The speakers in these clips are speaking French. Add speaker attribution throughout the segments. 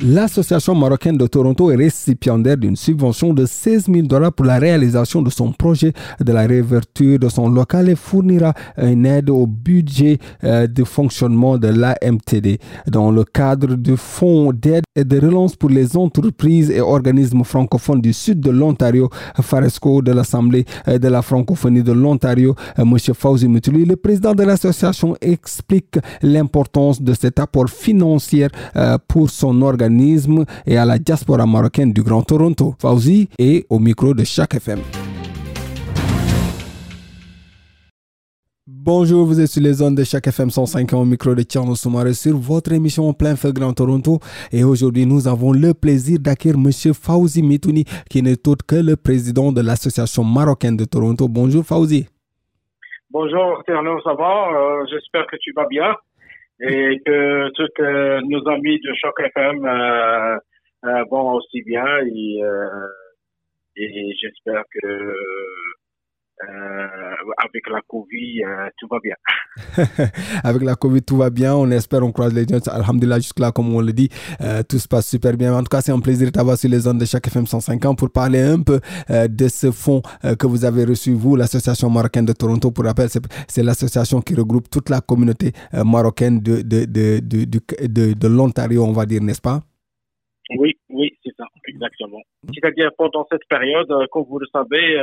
Speaker 1: L'Association marocaine de Toronto est récipiendaire d'une subvention de 16 000 dollars pour la réalisation de son projet de la réouverture de son local et fournira une aide au budget euh, de fonctionnement de l'AMTD dans le cadre du Fonds d'aide et de relance pour les entreprises et organismes francophones du sud de l'Ontario, Faresco de l'Assemblée euh, de la francophonie de l'Ontario, euh, M. Fauzi Mutuli, le président de l'association, explique l'importance de cet apport financier pour son organisme et à la diaspora marocaine du Grand Toronto. Fauzi est au micro de chaque FM. Bonjour, vous êtes sur les zones de chaque FM 105 au micro de Tierno Soumaré sur votre émission en plein feu Grand Toronto. Et aujourd'hui, nous avons le plaisir d'accueillir M. Fauzi Mitouni, qui n'est autre que le président de l'Association marocaine de Toronto. Bonjour Fauzi.
Speaker 2: Bonjour Tierno, ça va? Euh, J'espère que tu vas bien et que tous euh, nos amis de Choc FM euh, euh, vont aussi bien. Et, et j'espère que avec la Covid, tout va bien.
Speaker 1: avec la Covid, tout va bien. On espère, on croise les doigts. Alhamdulillah, jusque-là, comme on le dit, tout se passe super bien. En tout cas, c'est un plaisir de t'avoir sur les ondes de chaque FM 150 pour parler un peu de ce fonds que vous avez reçu, vous, l'Association marocaine de Toronto. Pour rappel, c'est l'association qui regroupe toute la communauté marocaine de, de, de, de, de l'Ontario, on va dire, n'est-ce pas?
Speaker 2: Oui, oui, c'est ça, exactement. C'est-à-dire pendant cette période, euh, comme vous le savez,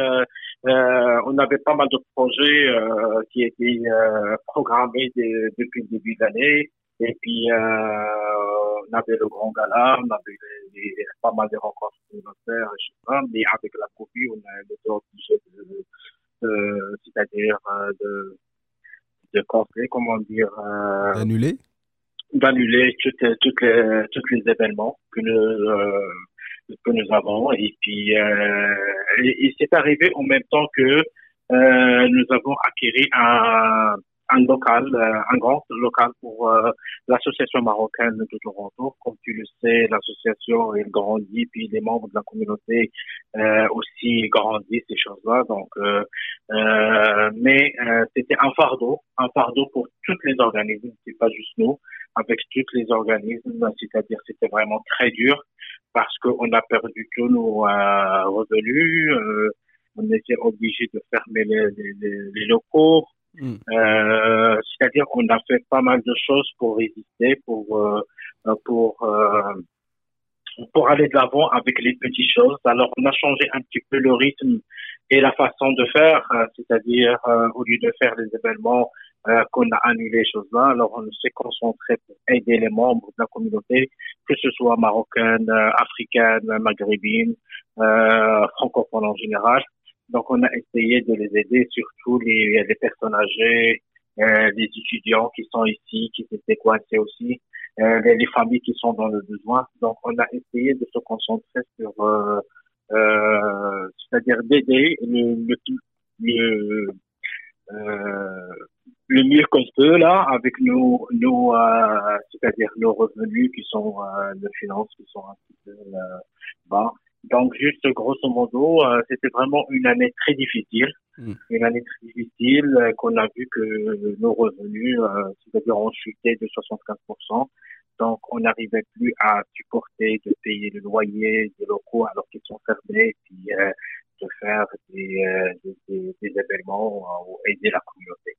Speaker 2: euh, euh, on avait pas mal de projets euh, qui étaient euh, programmés depuis le début de l'année. Et puis, on avait le grand gala, on avait les, pas mal de rencontres communautaires, etc. Mais avec la Covid, on a été obligé de, c'est-à-dire de, de comment dire,
Speaker 1: d'annuler
Speaker 2: d'annuler toutes, toutes les, tous les événements que nous, euh, que nous avons. Et puis, euh, il s'est arrivé en même temps que euh, nous avons acquis un, un local, euh, un grand local pour euh, l'association marocaine de Toronto. Comme tu le sais, l'association elle grandit, puis les membres de la communauté euh, aussi grandissent ces choses-là. Donc, mais c'était un fardeau, un fardeau pour tous les organismes, c'est pas juste nous, avec tous les organismes. C'est-à-dire, c'était vraiment très dur parce qu'on a perdu tous nos revenus. on était obligé de fermer les, les, les locaux. Mm. Euh, c'est-à-dire qu'on a fait pas mal de choses pour résister, pour euh, pour euh, pour aller de l'avant avec les petites choses. Alors on a changé un petit peu le rythme et la façon de faire, c'est-à-dire au lieu de faire les événements qu'on a annulé les choses-là, alors on s'est concentré pour aider les membres de la communauté, que ce soit marocaine, africaine, maghrébine, francophone en général. Donc, on a essayé de les aider, surtout les, les personnes âgées, euh, les étudiants qui sont ici, qui s'étaient coincés aussi, euh, les, familles qui sont dans le besoin. Donc, on a essayé de se concentrer sur, euh, euh c'est-à-dire d'aider le, le, le, euh, le mieux qu'on peut là, avec nos, nos euh, c'est-à-dire nos revenus qui sont de finances qui sont un petit peu bas. Donc, juste grosso modo, euh, c'était vraiment une année très difficile. Hmm. Une année très difficile euh, qu'on a vu que nos revenus, euh, c'est-à-dire ont chuté de 75%. Donc, on n'arrivait plus à supporter de payer le loyer des locaux alors qu'ils sont fermés, puis de faire des, des, des, événements ou aider la communauté.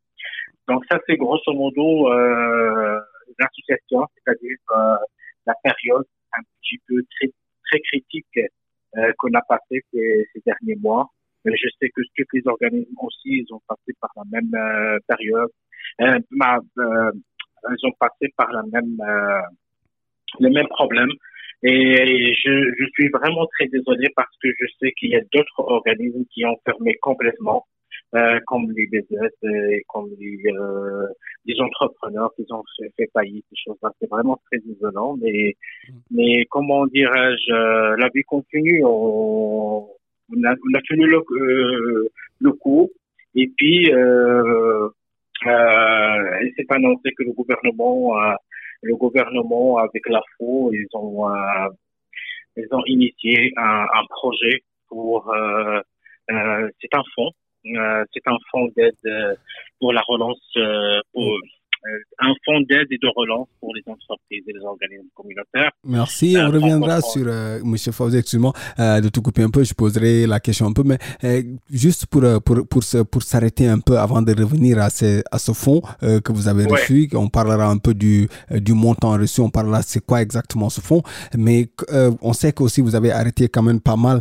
Speaker 2: Donc, ça, c'est grosso modo l'association, c'est-à-dire la période un petit peu très, très critique euh, qu'on a passé ces, ces, derniers mois. Mais je sais que tous les organismes aussi, ils ont passé par la même euh, période. Euh, ils ont passé par la même, le même problème. Et je, je suis vraiment très désolé parce que je sais qu'il y a d'autres organismes qui ont fermé complètement. comme les BZS et comme les, les entrepreneurs qui ont fait, fait faillite, ces choses-là. C'est vraiment très isolant, mais, mm. mais comment dirais-je, la vie continue. On, on, a, on a tenu le, le coup. Et puis, euh, euh, il s'est annoncé que le gouvernement, le gouvernement avec la FO, ils ont, euh, ils ont initié un, un projet pour, euh, euh c'est un fonds, euh, c'est un fonds d'aide pour la relance, pour, euh, un fonds d'aide et de relance pour les entreprises et les organismes communautaires.
Speaker 1: Merci. On reviendra sur, euh, M. Fawzi, excuse-moi euh, de tout couper un peu, je poserai la question un peu, mais juste pour, pour, pour, pour s'arrêter un peu avant de revenir à ce, à ce fonds que vous avez reçu, on parlera un peu du, du montant reçu, on parlera c'est quoi exactement ce fonds, mais on sait qu'aussi vous avez arrêté quand même pas mal,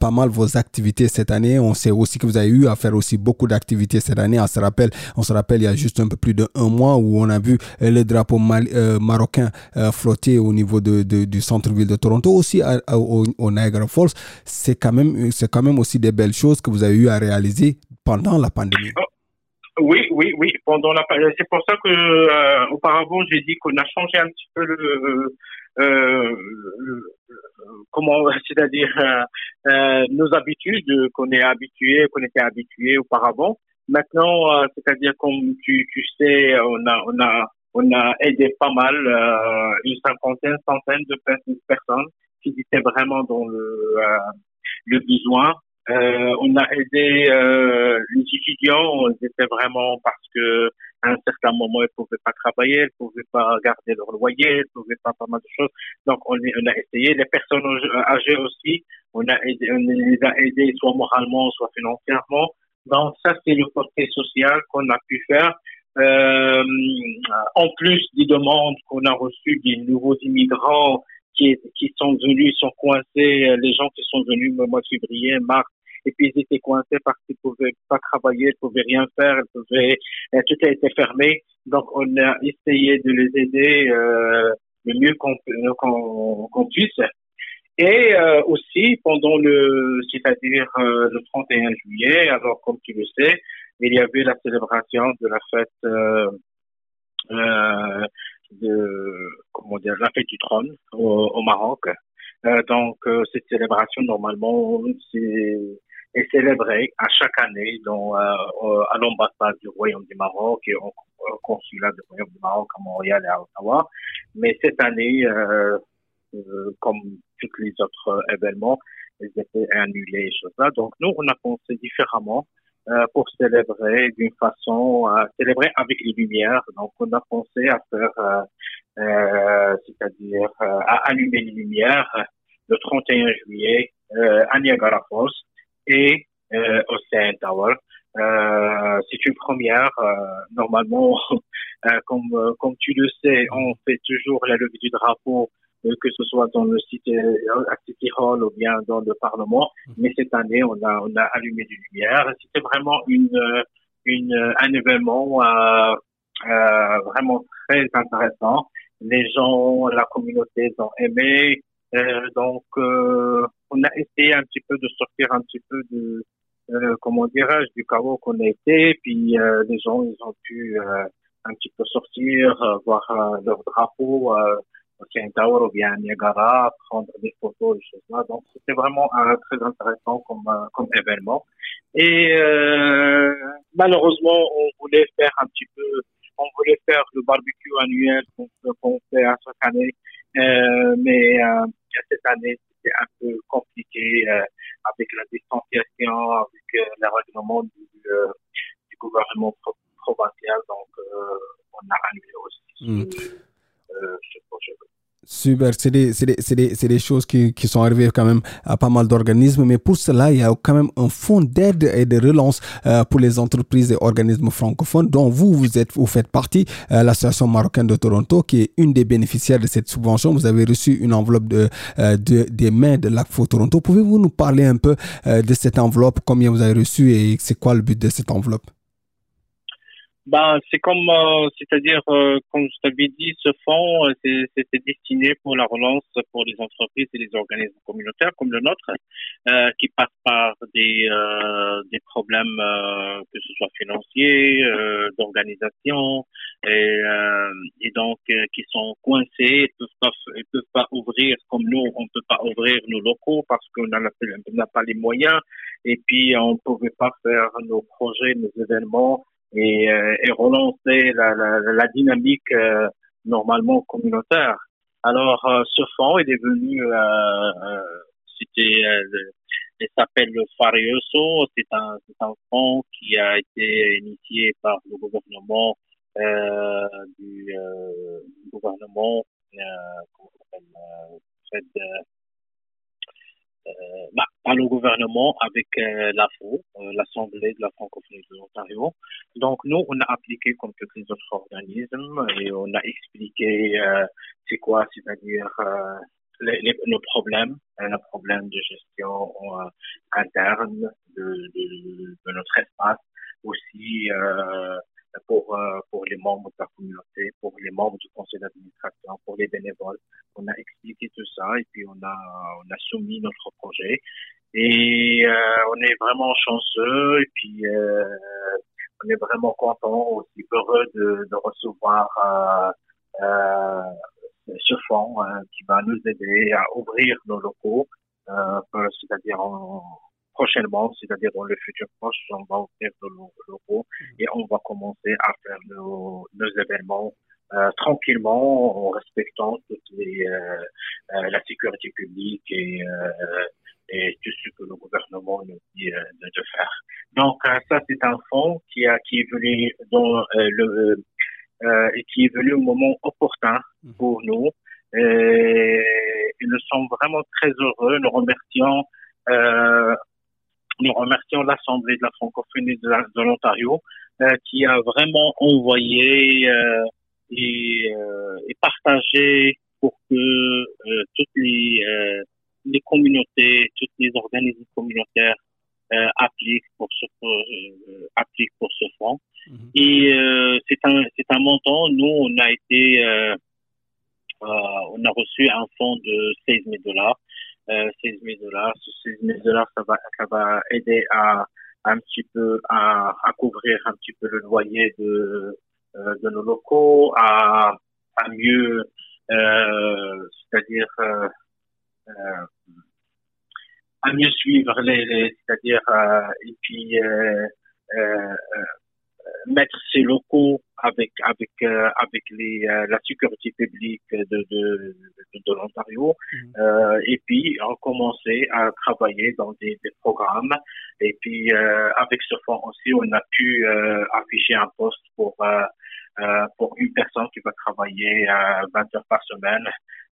Speaker 1: pas mal vos activités cette année. On sait aussi que vous avez eu à faire aussi beaucoup d'activités cette année. On se rappelle, on se rappelle il y a juste un peu plus de un où on a vu euh, le drapeau euh, marocain euh, flotter au niveau de, du centre-ville de Toronto, aussi au, Niagara Falls. C'est quand, même, quand même aussi des belles choses que vous avez eu à réaliser pendant la pandémie. Oh,
Speaker 2: oui, oui, oui. Pendant la c'est pour ça que auparavant j'ai dit qu'on a changé un petit peu le, comment, c'est-à-dire nos habitudes qu'on est habitué, qu'on était habitué auparavant. Maintenant, euh, c'est-à-dire comme tu, tu sais, on a, on a, on a aidé pas mal, euh, une cinquantaine, centaine de personnes qui étaient vraiment dans le, euh, le besoin. Euh, on a aidé euh, les étudiants, ils étaient vraiment parce que à un certain moment ils pouvaient pas travailler, ils pouvaient pas garder leur loyer, ils pouvaient pas pas mal de choses. Donc on, on a essayé. Les personnes âgées aussi, on a aidé, on les a aidés soit moralement, soit financièrement. Donc ça, c'est le côté social qu'on a pu faire. Euh, en plus des demandes qu'on a reçues des nouveaux immigrants qui, qui sont venus, sont coincés, les gens qui sont venus au mois de février, mars, et puis ils étaient coincés parce qu'ils pouvaient pas travailler, ils pouvaient rien faire, ils pouvaient, euh, tout a été fermé. Donc on a essayé de les aider euh, le mieux qu'on qu'on puisse. Et euh, aussi pendant le, c'est-à-dire euh, le 31 juillet, alors comme tu le sais, il y avait la célébration de la fête euh, euh de comment dire la fête du trône au, au Maroc. donc cette célébration normalement c'est est célébrée à chaque année dans à l'ambassade du Royaume du Maroc et au, consulat du Royaume du Maroc à Montréal et à Ottawa. Mais cette année comme tous les autres euh, événements, ils étaient annulés, choses là. Donc nous, on a pensé différemment euh, pour célébrer d'une façon, euh, célébrer avec les lumières. Donc on a pensé à faire, euh, euh c'est-à-dire à allumer les lumières le 31 juillet à Niagara Falls et au Saint Tower. Euh, c'est une première. normalement, comme comme tu le sais, on fait toujours la levée du drapeau euh, que ce soit dans le site euh, à City Hall ou bien dans le Parlement. Mhm. Mais cette année, on a, on a allumé des lumières. C'était vraiment une, euh, une, un événement euh, vraiment très intéressant. Les gens, la communauté ont aimé. Euh, donc, on a essayé un petit peu de sortir un petit peu de, comment dirais-je, du chaos qu'on était. Puis les gens, ils ont pu un petit peu sortir, voir leur drapeau un Tower Niagara, prendre des photos, des choses là. Donc c'était vraiment euh, très intéressant comme euh, comme événement. Et euh, malheureusement, on voulait faire un petit peu, on voulait faire le barbecue annuel qu'on fait à chaque année, euh, mais euh, cette année c'était un peu compliqué euh, avec la distanciation, avec le règlement du, du gouvernement provincial. Donc on a annulé aussi. Mm.
Speaker 1: Super, c'est des, des, des, choses qui, qui, sont arrivées quand même à pas mal d'organismes, mais pour cela, il y a quand même un fonds d'aide et de relance euh, pour les entreprises et organismes francophones dont vous, vous, êtes, vous faites partie, euh, l'association marocaine de Toronto, qui est une des bénéficiaires de cette subvention. Vous avez reçu une enveloppe de, euh, de des mains de l'ACFO Toronto. Pouvez-vous nous parler un peu de cette enveloppe, combien vous avez reçu et c'est quoi le but de cette enveloppe?
Speaker 2: Ben, c'est comme, euh, c'est-à-dire, euh, comme je t'avais dit, ce fonds, euh, c'était destiné pour la relance pour les entreprises et les organismes communautaires comme le nôtre, qui passent par des, des problèmes, que ce soit financiers, d'organisation, et, et donc qui sont coincés, ils peuvent pas, peuvent pas ouvrir comme nous, on peut pas ouvrir nos locaux parce qu'on n'a pas les moyens, et puis on ne pouvait pas faire nos projets, nos événements et, euh, et relancer la, la, la dynamique euh, normalement communautaire. Alors euh, ce fonds est devenu, c'était, il s'appelle le Farioso, c'est un, c'est un fonds qui a été initié par le gouvernement du, gouvernement comment s'appelle euh, bah, par le gouvernement avec euh, l'AFO, euh, l'Assemblée de la francophonie de l'Ontario. Donc nous, on a appliqué comme tous les autres organismes et on a expliqué c'est quoi, c'est-à-dire les, les, nos problèmes, nos problèmes de gestion interne de, de, de, notre espace, aussi euh, pour les membres de la communauté, pour les membres du conseil d'administration, pour les bénévoles. On a expliqué tout ça et puis on a, on a soumis notre projet. Et euh, on est vraiment chanceux et puis euh, on est vraiment content, aussi heureux de, de recevoir euh, euh ce fonds hein, qui va nous aider à ouvrir nos locaux, euh, c'est-à-dire en, prochainement, c'est-à-dire dans le futur proche, on va ouvrir nos locaux et on va commencer à faire nos, nos événements euh, tranquillement en respectant toutes les, euh, euh la sécurité publique et, euh, et tout ce que le gouvernement nous dit euh, de, de, faire. Donc ça c'est un fonds qui a qui est venu dans le et qui est venu au moment opportun mhm. pour nous. Et, et nous sommes vraiment très heureux. Nous remercions euh, nous remercions l'Assemblée de la francophonie de l'Ontario euh, qui a vraiment envoyé euh, et, euh, et, partagé pour que euh, toutes les, euh, les communautés, toutes les organismes communautaires appliquent pour ce appliquent pour ce fonds. Mm-hmm. Et c'est un c'est un montant. Nous on a été on a reçu un fonds de 16 000 dollars 16 000 dollars. Ce 16 000 dollars, ça va, ça va aider à un petit peu à, à couvrir un petit peu le loyer de, euh, de nos locaux, à, à mieux, euh, c'est-à-dire euh, euh, à mieux suivre les, les c'est-à-dire euh, et puis euh, mettre ces locaux avec avec euh, avec les euh, la sécurité publique de de, de, de l'Ontario. Mhm. euh, et puis recommencer à travailler dans des, des programmes. Et puis euh, avec ce fonds aussi on a pu afficher un poste pour pour une personne qui va travailler 20 heures par semaine.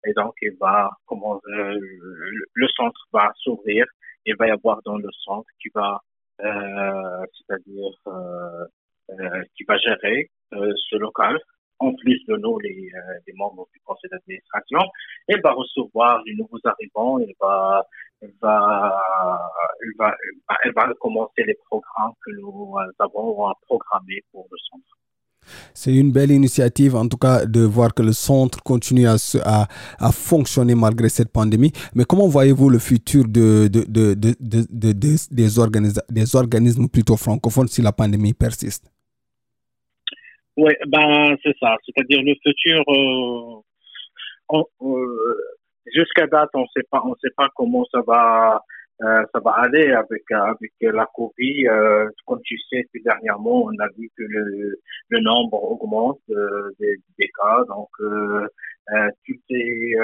Speaker 2: Et donc il va comment le centre va s'ouvrir. Il va y avoir dans le centre qui va c'est-à-dire euh, qui va gérer euh, ce local en plus de nous, les, euh, les membres du conseil d'administration, et va recevoir les nouveaux arrivants, elle va, elle elle elle commencer les programmes que nous avons programmés pour le centre.
Speaker 1: C'est une belle initiative, en tout cas, de voir que le centre continue à, fonctionner malgré cette pandémie. Mais comment voyez-vous le futur de, de, de, de, de des, des organismes plutôt francophones si la pandémie persiste?
Speaker 2: Oui, ben c'est ça. C'est-à-dire le futur. Euh, euh, Jusqu'à date, on sait pas, on sait pas comment ça va, euh, ça va aller avec avec la Covid. Euh, comme tu sais, dernièrement, on a vu que le, le nombre augmente euh, des, des, cas. Donc, euh, tout est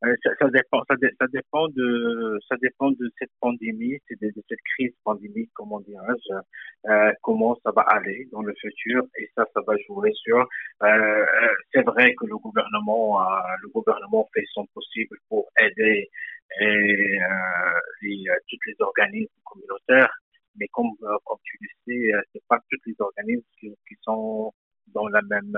Speaker 2: ça, ça, dépend, ça, ça, dépend de, ça dépend de cette pandémie, de, de cette crise pandémique, comment dirais-je, euh, comment ça va aller dans le futur, et ça, ça va jouer sur. Euh, euh c'est vrai que le gouvernement, le gouvernement fait son possible pour aider et, les, tous les organismes communautaires, mais comme, comme tu le sais, c'est pas tous les organismes qui, qui sont dans la même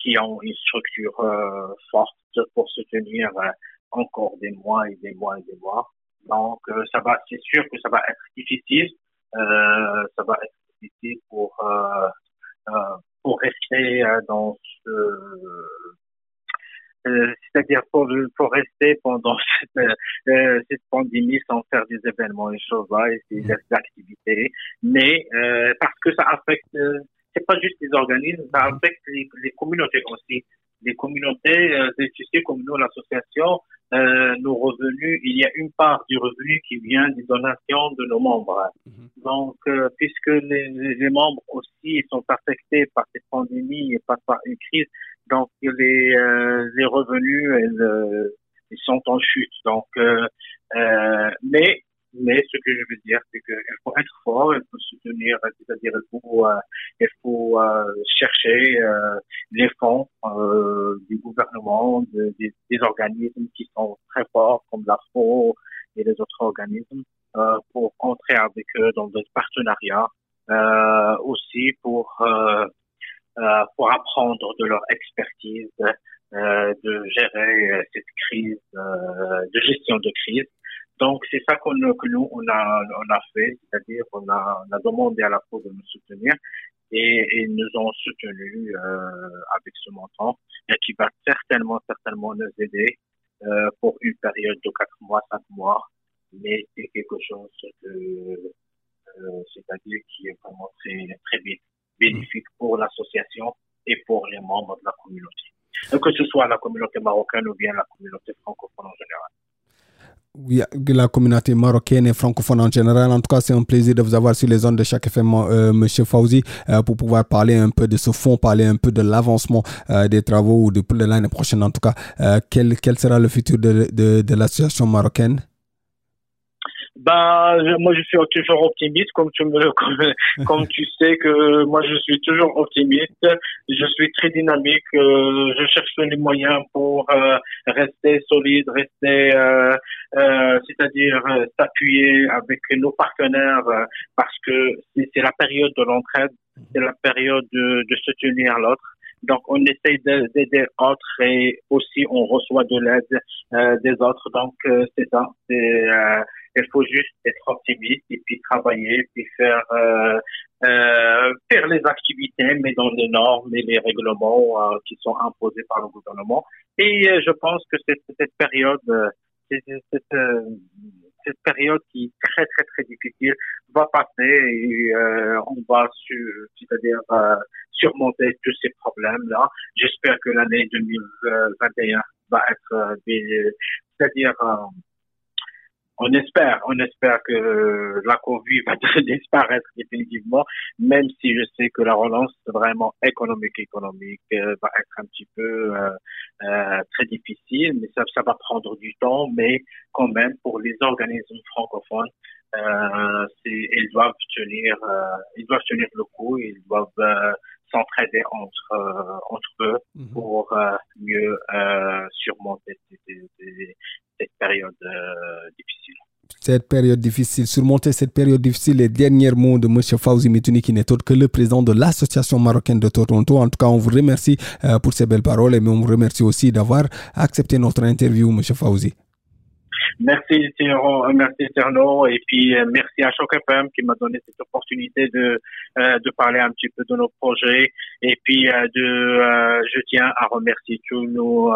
Speaker 2: qui ont une structure euh, forte pour se tenir euh, encore des mois et des mois et des mois. Donc, euh, ça va, c'est sûr que ça va être difficile ça va être difficile pour pour rester dans ce c'est-à-dire pour, pour rester pendant cette, euh, cette pandémie sans faire des événements et choses là et des activités, mais euh, parce que ça affecte, pas juste les organismes, ça affecte les, les communautés aussi. Les communautés, euh, sais, comme nous, l'association, euh, nos revenus, il y a une part du revenu qui vient des donations de nos membres. Mhm. Donc, euh, puisque les, les, membres aussi sont affectés par cette pandémie et par, par une crise, donc les, euh, les revenus, ils sont en chute. Donc, mais mais ce que je veux dire, c'est qu'il faut être fort, il faut soutenir, c'est-à-dire il faut, euh, il faut euh, chercher euh, les fonds du gouvernement, des, des, organismes qui sont très forts, comme l'AFO et les autres organismes, pour entrer avec eux dans des partenariats, aussi pour pour apprendre de leur expertise de gérer cette crise, de gestion de crise donc, c'est ça qu'on, que nous, on a, on a fait, c'est-à-dire on a, on a demandé à la Cour de nous soutenir et, ils nous ont soutenus euh, avec ce montant et qui va certainement, certainement nous aider euh, pour une période de quatre mois, cinq mois. Mais c'est quelque chose de, euh, c'est-à-dire qui est vraiment très, très bénéfique pour l'association et pour les membres de la communauté. Que ce soit la communauté marocaine ou bien la communauté francophone en général
Speaker 1: la communauté marocaine et francophone en général. En tout cas, c'est un plaisir de vous avoir sur les zones de chaque FM, euh, Monsieur Fauzi, euh, pour pouvoir parler un peu de ce fonds, parler un peu de l'avancement euh, des travaux ou de, de l'année prochaine. En tout cas, euh, quel, quel sera le futur de, de, de l'association marocaine?
Speaker 2: Bah, moi, je suis toujours optimiste, comme tu me, comme, tu sais que moi, je suis toujours optimiste. Je suis très dynamique. Euh, je cherche les moyens pour euh, rester solide, rester, euh, euh c'est-à-dire s'appuyer avec nos partenaires, parce que c'est la période de l'entraide, c'est la période de, de soutenir l'autre. Donc, on essaye d'aider autres et aussi on reçoit de l'aide des autres. Donc, c'est ça. Il faut juste être optimiste et puis travailler, puis faire euh, euh, faire les activités, mais dans les normes et les règlements euh, qui sont imposés par le gouvernement. Et euh, je pense que cette, cette période, euh, cette, cette, cette, période qui est très très très difficile va passer et on va, c'est-à-dire surmonter tous ces problèmes-là. J'espère que l'année 2021 va être, c'est-à-dire on espère, on espère que la Covid va disparaître définitivement, même si je sais que la relance vraiment économique économique euh, va être un petit peu euh, euh, très difficile, mais ça, ça va prendre du temps, mais quand même pour les organismes francophones, euh, ils doivent tenir, ils doivent tenir le coup, ils doivent s'entraider entre entre eux mhm. pour mieux surmonter ces, cette période euh, difficile.
Speaker 1: Cette période difficile, surmonter cette période difficile, les derniers mots de M. Fauzi Mitouni, qui n'est autre que le président de l'Association marocaine de Toronto. En tout cas, on vous remercie euh, pour ces belles paroles et on vous remercie aussi d'avoir accepté notre interview, M. Fauzi.
Speaker 2: Merci Thierry, merci Terno et puis euh, merci à Choc FM qui m'a donné cette opportunité de euh, de parler un petit peu de nos projets. Et puis euh, de je tiens à remercier tous nos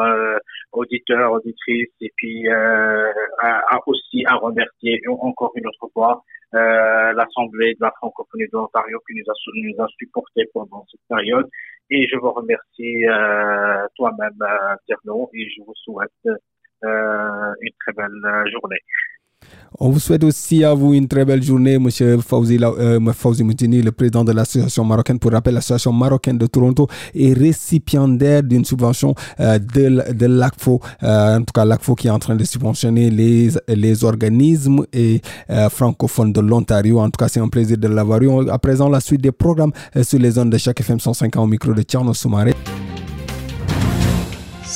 Speaker 2: auditeurs auditrices. Et puis à, aussi à remercier encore une autre fois l'Assemblée de la francophonie de l'Ontario qui nous a, nous a supporté pendant cette période. Et je vous remercie toi-même Terno et je vous souhaite euh, une très belle euh, journée.
Speaker 1: On vous souhaite aussi à vous une très belle journée, M. Fauzi, euh, Moutini, le président de l'association marocaine. Pour rappel, l'association marocaine de Toronto est récipiendaire d'une subvention euh, de, l'ACFO, euh, en tout cas l'ACFO qui est en train de subventionner les, organismes et euh, francophones de l'Ontario. En tout cas, c'est un plaisir de l'avoir eu. À présent, la suite des programmes sur les zones de chaque FM 105 au micro de Tierno Soumaré.